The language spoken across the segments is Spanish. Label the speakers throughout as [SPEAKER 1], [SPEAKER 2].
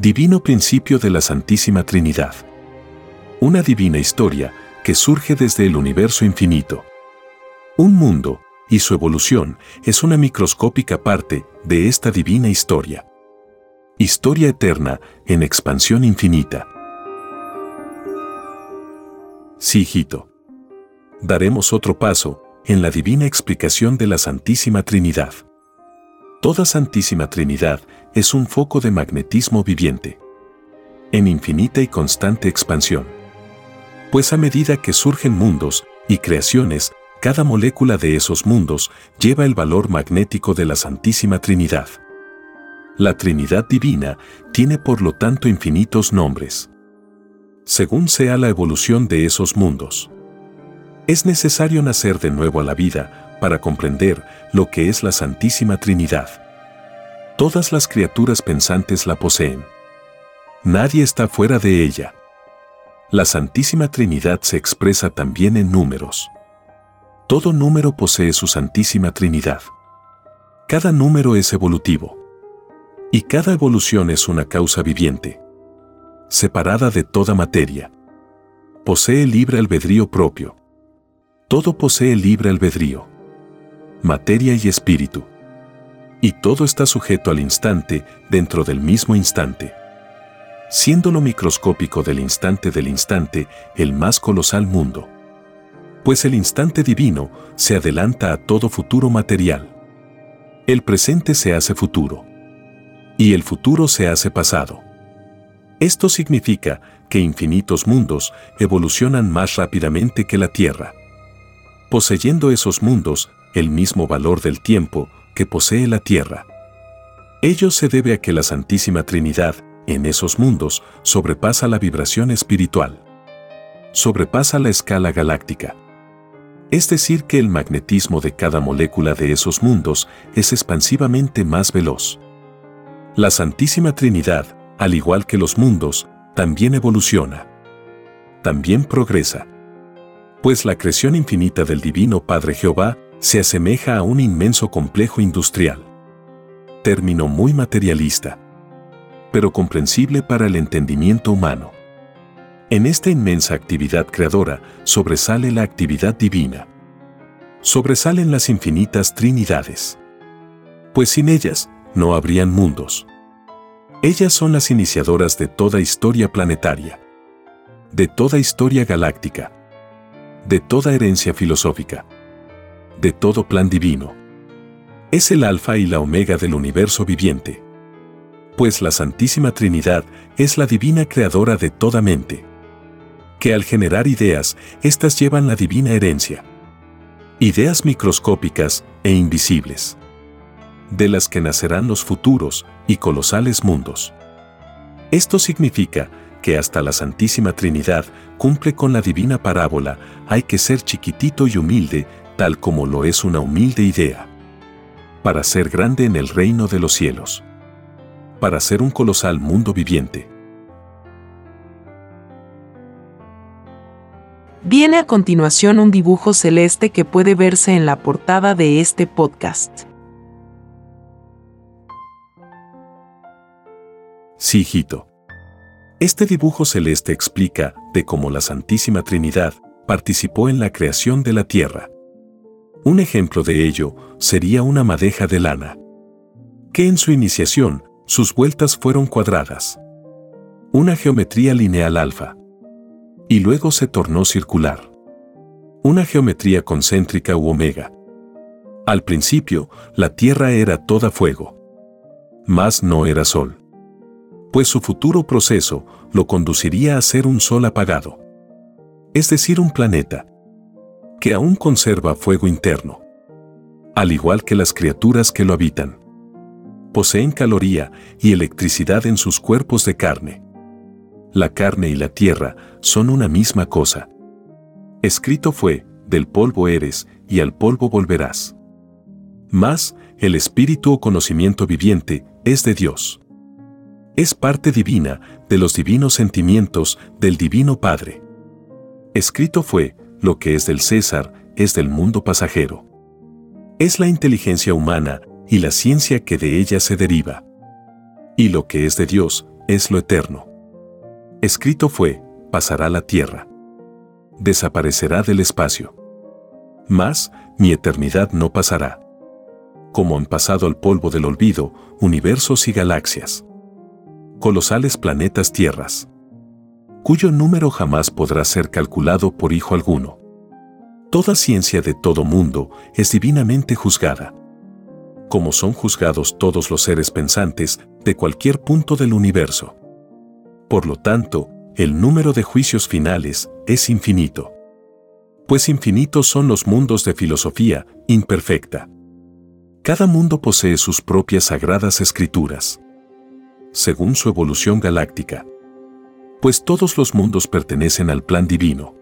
[SPEAKER 1] Divino principio de la Santísima Trinidad. Una divina historia que surge desde el universo infinito. Un mundo y su evolución es una microscópica parte de esta divina historia. Historia eterna en expansión infinita. Sí, hijito. Daremos otro paso en la divina explicación de la Santísima Trinidad. Toda Santísima Trinidad es un foco de magnetismo viviente, en infinita y constante expansión. Pues a medida que surgen mundos y creaciones, cada molécula de esos mundos lleva el valor magnético de la Santísima Trinidad. La Trinidad Divina tiene por lo tanto infinitos nombres. Según sea la evolución de esos mundos. Es necesario nacer de nuevo a la vida para comprender lo que es la Santísima Trinidad. Todas las criaturas pensantes la poseen. Nadie está fuera de ella. La Santísima Trinidad se expresa también en números. Todo número posee su Santísima Trinidad. Cada número es evolutivo. Y cada evolución es una causa viviente. Separada de toda materia. Posee libre albedrío propio. Todo posee libre albedrío materia y espíritu. Y todo está sujeto al instante dentro del mismo instante. Siendo lo microscópico del instante del instante el más colosal mundo. Pues el instante divino se adelanta a todo futuro material. El presente se hace futuro. Y el futuro se hace pasado. Esto significa que infinitos mundos evolucionan más rápidamente que la Tierra. Poseyendo esos mundos, el mismo valor del tiempo que posee la Tierra. Ello se debe a que la Santísima Trinidad, en esos mundos, sobrepasa la vibración espiritual. Sobrepasa la escala galáctica. Es decir, que el magnetismo de cada molécula de esos mundos es expansivamente más veloz. La Santísima Trinidad, al igual que los mundos, también evoluciona. También progresa. Pues la creación infinita del Divino Padre Jehová se asemeja a un inmenso complejo industrial. Término muy materialista, pero comprensible para el entendimiento humano. En esta inmensa actividad creadora sobresale la actividad divina. Sobresalen las infinitas trinidades. Pues sin ellas no habrían mundos. Ellas son las iniciadoras de toda historia planetaria, de toda historia galáctica, de toda herencia filosófica de todo plan divino. Es el alfa y la omega del universo viviente. Pues la Santísima Trinidad es la divina creadora de toda mente. Que al generar ideas, éstas llevan la divina herencia. Ideas microscópicas e invisibles. De las que nacerán los futuros y colosales mundos. Esto significa que hasta la Santísima Trinidad cumple con la divina parábola, hay que ser chiquitito y humilde tal como lo es una humilde idea. Para ser grande en el reino de los cielos. Para ser un colosal mundo viviente.
[SPEAKER 2] Viene a continuación un dibujo celeste que puede verse en la portada de este podcast.
[SPEAKER 1] Sí, hijito. Este dibujo celeste explica de cómo la Santísima Trinidad participó en la creación de la Tierra. Un ejemplo de ello sería una madeja de lana, que en su iniciación sus vueltas fueron cuadradas. Una geometría lineal alfa, y luego se tornó circular. Una geometría concéntrica u omega. Al principio, la Tierra era toda fuego. Mas no era sol. Pues su futuro proceso lo conduciría a ser un sol apagado. Es decir, un planeta que aún conserva fuego interno. Al igual que las criaturas que lo habitan. Poseen caloría y electricidad en sus cuerpos de carne. La carne y la tierra son una misma cosa. Escrito fue, del polvo eres y al polvo volverás. Mas, el espíritu o conocimiento viviente es de Dios. Es parte divina de los divinos sentimientos del Divino Padre. Escrito fue, lo que es del César es del mundo pasajero. Es la inteligencia humana y la ciencia que de ella se deriva. Y lo que es de Dios es lo eterno. Escrito fue, pasará la tierra. Desaparecerá del espacio. Mas, mi eternidad no pasará. Como han pasado al polvo del olvido, universos y galaxias. Colosales planetas tierras. Cuyo número jamás podrá ser calculado por hijo alguno. Toda ciencia de todo mundo es divinamente juzgada. Como son juzgados todos los seres pensantes de cualquier punto del universo. Por lo tanto, el número de juicios finales es infinito. Pues infinitos son los mundos de filosofía imperfecta. Cada mundo posee sus propias sagradas escrituras. Según su evolución galáctica. Pues todos los mundos pertenecen al plan divino.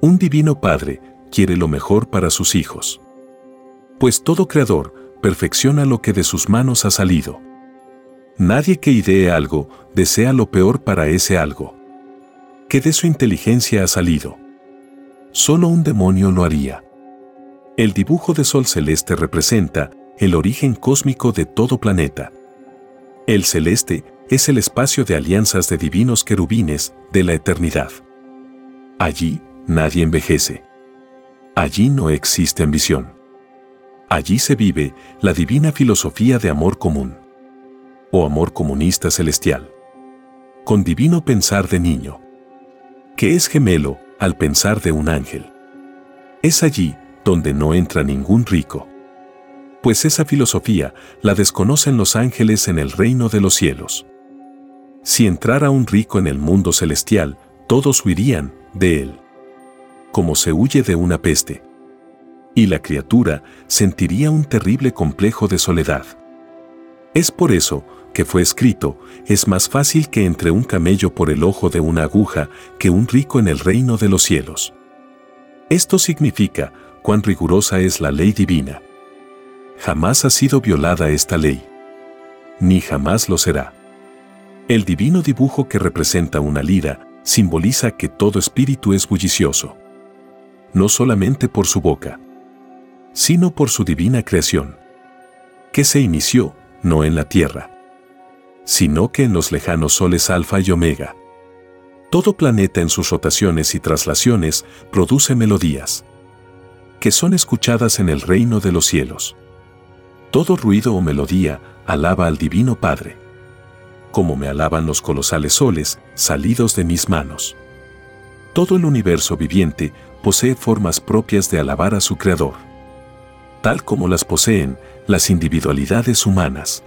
[SPEAKER 1] Un divino Padre quiere lo mejor para sus hijos. Pues todo creador perfecciona lo que de sus manos ha salido. Nadie que idee algo desea lo peor para ese algo. Que de su inteligencia ha salido. Solo un demonio lo haría. El dibujo de sol celeste representa el origen cósmico de todo planeta. El celeste es el espacio de alianzas de divinos querubines de la eternidad. Allí nadie envejece. Allí no existe ambición. Allí se vive la divina filosofía de amor común o amor comunista celestial. Con divino pensar de niño, que es gemelo al pensar de un ángel. Es allí donde no entra ningún rico. Pues esa filosofía la desconocen los ángeles en el reino de los cielos. Si entrara un rico en el mundo celestial, todos huirían de él. Como se huye de una peste. Y la criatura sentiría un terrible complejo de soledad. Es por eso que fue escrito, es más fácil que entre un camello por el ojo de una aguja que un rico en el reino de los cielos. Esto significa cuán rigurosa es la ley divina. Jamás ha sido violada esta ley. Ni jamás lo será. El divino dibujo que representa una lira simboliza que todo espíritu es bullicioso. No solamente por su boca, sino por su divina creación, que se inició no en la tierra, sino que en los lejanos soles alfa y omega. Todo planeta en sus rotaciones y traslaciones produce melodías, que son escuchadas en el reino de los cielos. Todo ruido o melodía alaba al Divino Padre, como me alaban los colosales soles salidos de mis manos. Todo el universo viviente posee formas propias de alabar a su Creador, tal como las poseen las individualidades humanas.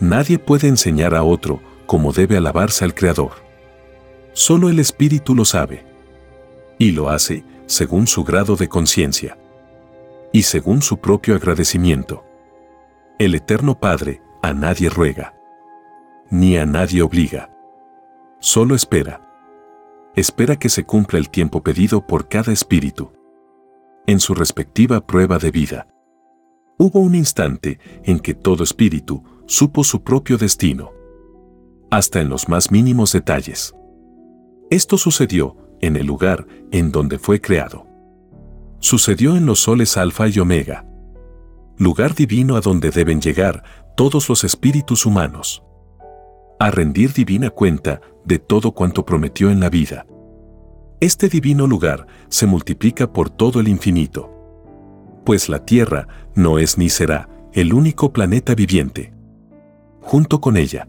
[SPEAKER 1] Nadie puede enseñar a otro cómo debe alabarse al Creador. Solo el Espíritu lo sabe. Y lo hace según su grado de conciencia. Y según su propio agradecimiento. El Eterno Padre a nadie ruega. Ni a nadie obliga. Solo espera. Espera que se cumpla el tiempo pedido por cada espíritu. En su respectiva prueba de vida. Hubo un instante en que todo espíritu supo su propio destino, hasta en los más mínimos detalles. Esto sucedió en el lugar en donde fue creado. Sucedió en los soles alfa y omega, lugar divino a donde deben llegar todos los espíritus humanos, a rendir divina cuenta de todo cuanto prometió en la vida. Este divino lugar se multiplica por todo el infinito, pues la Tierra no es ni será el único planeta viviente junto con ella.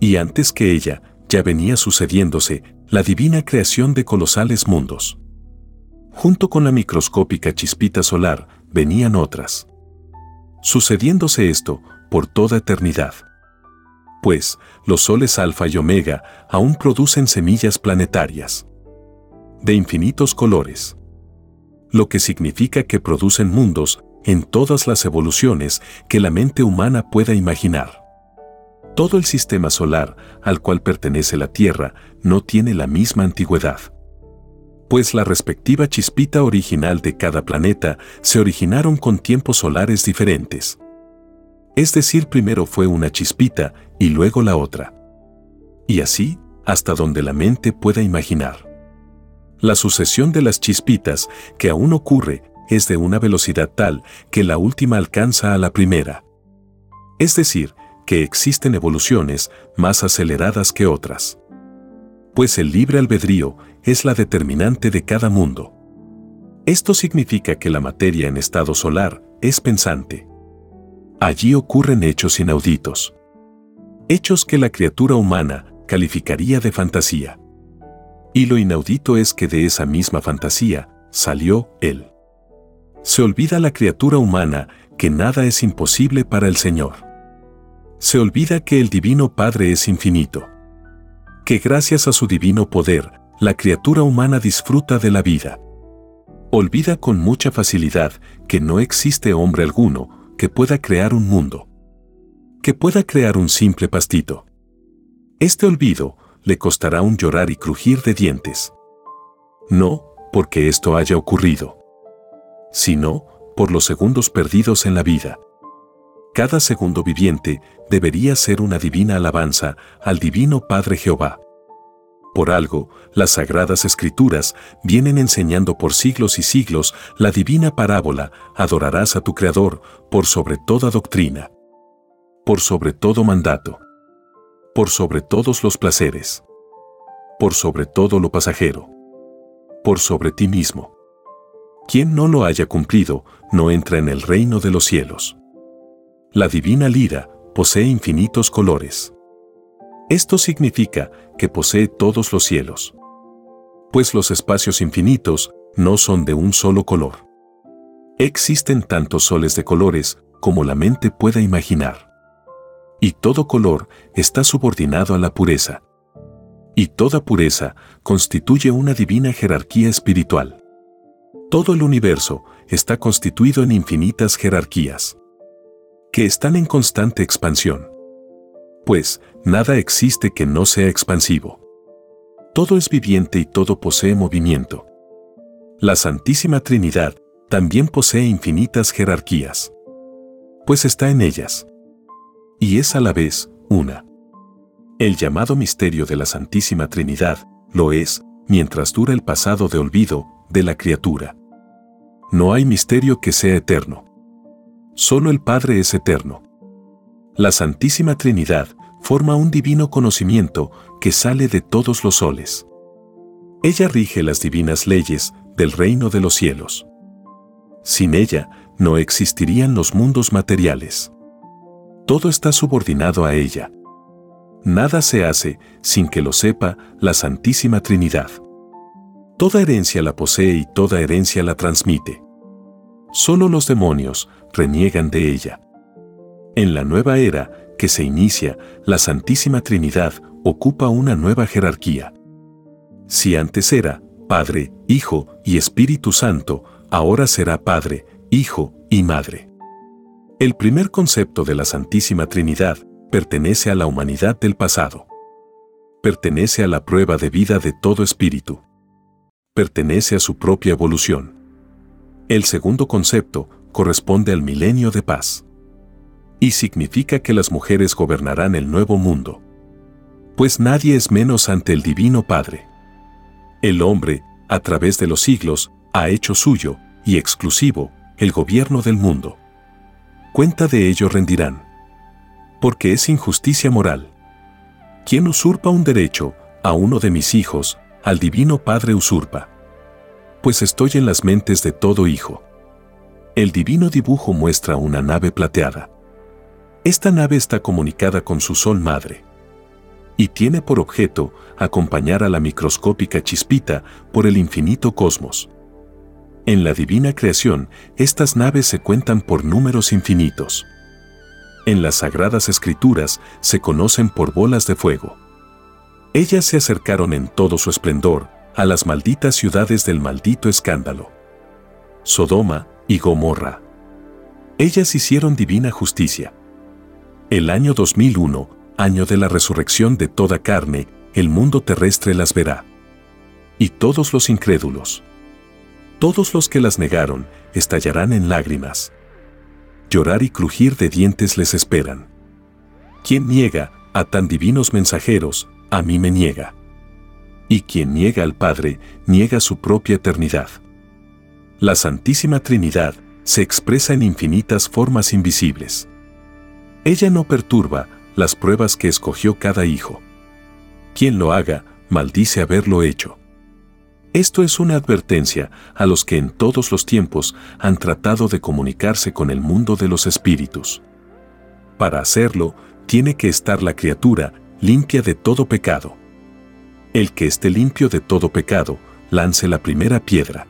[SPEAKER 1] Y antes que ella, ya venía sucediéndose la divina creación de colosales mundos. Junto con la microscópica chispita solar venían otras. Sucediéndose esto por toda eternidad. Pues, los soles alfa y omega aún producen semillas planetarias. De infinitos colores. Lo que significa que producen mundos en todas las evoluciones que la mente humana pueda imaginar. Todo el sistema solar al cual pertenece la Tierra no tiene la misma antigüedad. Pues la respectiva chispita original de cada planeta se originaron con tiempos solares diferentes. Es decir, primero fue una chispita y luego la otra. Y así, hasta donde la mente pueda imaginar. La sucesión de las chispitas que aún ocurre es de una velocidad tal que la última alcanza a la primera. Es decir, que existen evoluciones más aceleradas que otras. Pues el libre albedrío es la determinante de cada mundo. Esto significa que la materia en estado solar es pensante. Allí ocurren hechos inauditos. Hechos que la criatura humana calificaría de fantasía. Y lo inaudito es que de esa misma fantasía salió Él. Se olvida la criatura humana que nada es imposible para el Señor. Se olvida que el Divino Padre es infinito. Que gracias a su divino poder, la criatura humana disfruta de la vida. Olvida con mucha facilidad que no existe hombre alguno que pueda crear un mundo. Que pueda crear un simple pastito. Este olvido le costará un llorar y crujir de dientes. No porque esto haya ocurrido sino por los segundos perdidos en la vida. Cada segundo viviente debería ser una divina alabanza al Divino Padre Jehová. Por algo, las sagradas escrituras vienen enseñando por siglos y siglos la divina parábola, adorarás a tu Creador por sobre toda doctrina, por sobre todo mandato, por sobre todos los placeres, por sobre todo lo pasajero, por sobre ti mismo. Quien no lo haya cumplido, no entra en el reino de los cielos. La divina lira posee infinitos colores. Esto significa que posee todos los cielos. Pues los espacios infinitos no son de un solo color. Existen tantos soles de colores como la mente pueda imaginar. Y todo color está subordinado a la pureza. Y toda pureza constituye una divina jerarquía espiritual. Todo el universo está constituido en infinitas jerarquías, que están en constante expansión. Pues, nada existe que no sea expansivo. Todo es viviente y todo posee movimiento. La Santísima Trinidad también posee infinitas jerarquías, pues está en ellas. Y es a la vez una. El llamado misterio de la Santísima Trinidad lo es mientras dura el pasado de olvido de la criatura. No hay misterio que sea eterno. Solo el Padre es eterno. La Santísima Trinidad forma un divino conocimiento que sale de todos los soles. Ella rige las divinas leyes del reino de los cielos. Sin ella no existirían los mundos materiales. Todo está subordinado a ella. Nada se hace sin que lo sepa la Santísima Trinidad. Toda herencia la posee y toda herencia la transmite. Solo los demonios reniegan de ella. En la nueva era que se inicia, la Santísima Trinidad ocupa una nueva jerarquía. Si antes era Padre, Hijo y Espíritu Santo, ahora será Padre, Hijo y Madre. El primer concepto de la Santísima Trinidad pertenece a la humanidad del pasado. Pertenece a la prueba de vida de todo espíritu pertenece a su propia evolución. El segundo concepto corresponde al milenio de paz. Y significa que las mujeres gobernarán el nuevo mundo. Pues nadie es menos ante el Divino Padre. El hombre, a través de los siglos, ha hecho suyo, y exclusivo, el gobierno del mundo. Cuenta de ello rendirán. Porque es injusticia moral. Quien usurpa un derecho a uno de mis hijos, al Divino Padre usurpa. Pues estoy en las mentes de todo hijo. El divino dibujo muestra una nave plateada. Esta nave está comunicada con su Sol Madre. y tiene por objeto acompañar a la microscópica chispita por el infinito cosmos. En la divina creación, estas naves se cuentan por números infinitos. En las sagradas escrituras se conocen por bolas de fuego. Ellas se acercaron en todo su esplendor a las malditas ciudades del maldito escándalo. Sodoma y Gomorra. Ellas hicieron divina justicia. El año 2001, año de la resurrección de toda carne, el mundo terrestre las verá. Y todos los incrédulos, todos los que las negaron, estallarán en lágrimas. Llorar y crujir de dientes les esperan. Quien niega a tan divinos mensajeros, a mí me niega. Y quien niega al Padre, niega su propia eternidad. La Santísima Trinidad se expresa en infinitas formas invisibles. Ella no perturba las pruebas que escogió cada hijo. Quien lo haga, maldice haberlo hecho. Esto es una advertencia a los que en todos los tiempos han tratado de comunicarse con el mundo de los espíritus. Para hacerlo, tiene que estar la criatura limpia de todo pecado. El que esté limpio de todo pecado, lance la primera piedra.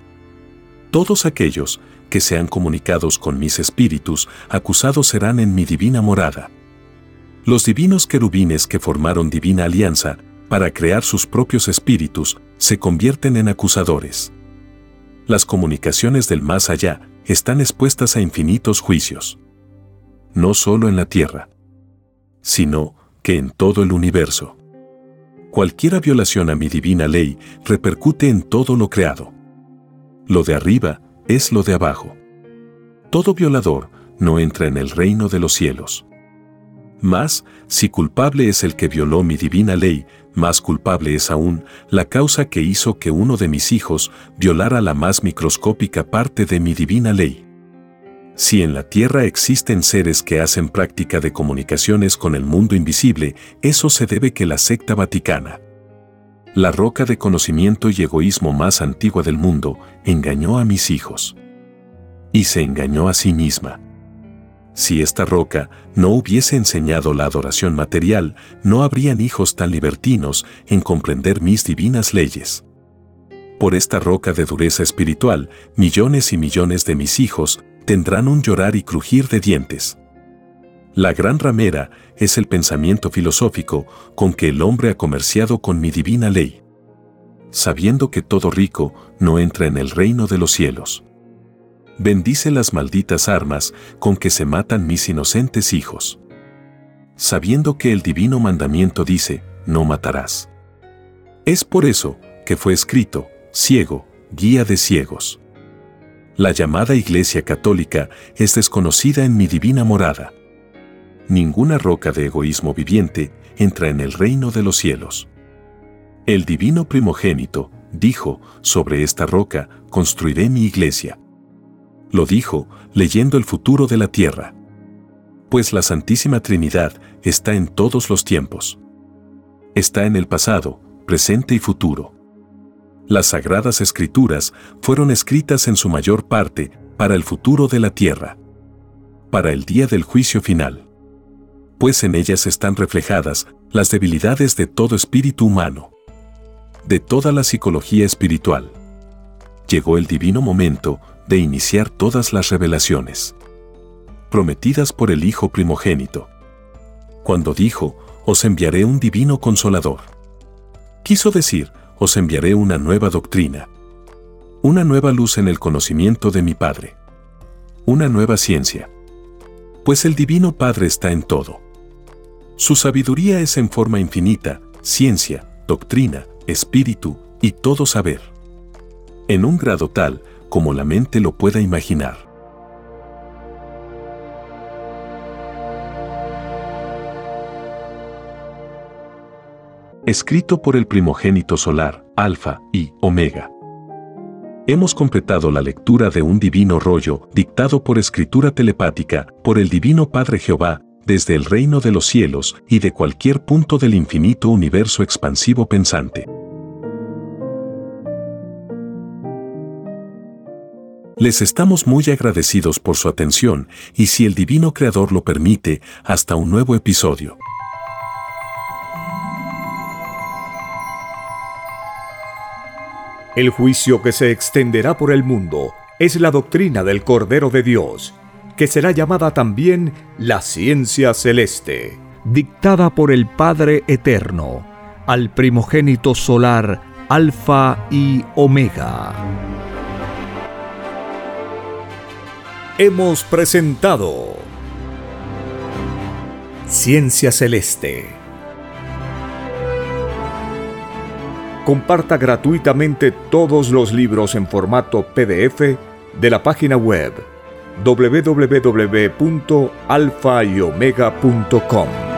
[SPEAKER 1] Todos aquellos que sean comunicados con mis espíritus, acusados serán en mi divina morada. Los divinos querubines que formaron divina alianza para crear sus propios espíritus, se convierten en acusadores. Las comunicaciones del más allá están expuestas a infinitos juicios. No solo en la Tierra, sino que en todo el universo. Cualquiera violación a mi divina ley repercute en todo lo creado. Lo de arriba es lo de abajo. Todo violador no entra en el reino de los cielos. Más, si culpable es el que violó mi divina ley, más culpable es aún la causa que hizo que uno de mis hijos violara la más microscópica parte de mi divina ley. Si en la Tierra existen seres que hacen práctica de comunicaciones con el mundo invisible, eso se debe que la secta vaticana, la roca de conocimiento y egoísmo más antigua del mundo, engañó a mis hijos. Y se engañó a sí misma. Si esta roca no hubiese enseñado la adoración material, no habrían hijos tan libertinos en comprender mis divinas leyes. Por esta roca de dureza espiritual, millones y millones de mis hijos tendrán un llorar y crujir de dientes. La gran ramera es el pensamiento filosófico con que el hombre ha comerciado con mi divina ley, sabiendo que todo rico no entra en el reino de los cielos. Bendice las malditas armas con que se matan mis inocentes hijos. Sabiendo que el divino mandamiento dice, no matarás. Es por eso que fue escrito, ciego, guía de ciegos. La llamada Iglesia Católica es desconocida en mi divina morada. Ninguna roca de egoísmo viviente entra en el reino de los cielos. El divino primogénito dijo, sobre esta roca construiré mi iglesia lo dijo leyendo el futuro de la tierra. Pues la Santísima Trinidad está en todos los tiempos. Está en el pasado, presente y futuro. Las sagradas escrituras fueron escritas en su mayor parte para el futuro de la tierra, para el día del juicio final. Pues en ellas están reflejadas las debilidades de todo espíritu humano, de toda la psicología espiritual. Llegó el divino momento de iniciar todas las revelaciones prometidas por el Hijo primogénito. Cuando dijo, os enviaré un divino consolador. Quiso decir, os enviaré una nueva doctrina, una nueva luz en el conocimiento de mi Padre, una nueva ciencia. Pues el Divino Padre está en todo. Su sabiduría es en forma infinita, ciencia, doctrina, espíritu y todo saber. En un grado tal como la mente lo pueda imaginar. Escrito por el primogénito solar, Alfa y Omega. Hemos completado la lectura de un divino rollo dictado por escritura telepática por el Divino Padre Jehová desde el reino de los cielos y de cualquier punto del infinito universo expansivo pensante. Les estamos muy agradecidos por su atención y si el Divino Creador lo permite, hasta un nuevo episodio.
[SPEAKER 3] El juicio que se extenderá por el mundo es la doctrina del Cordero de Dios que será llamada también la ciencia celeste, dictada por el Padre Eterno, al primogénito solar Alfa y Omega. Hemos presentado Ciencia Celeste Comparta gratuitamente todos los libros en formato PDF de la página web www.alfayomega.com.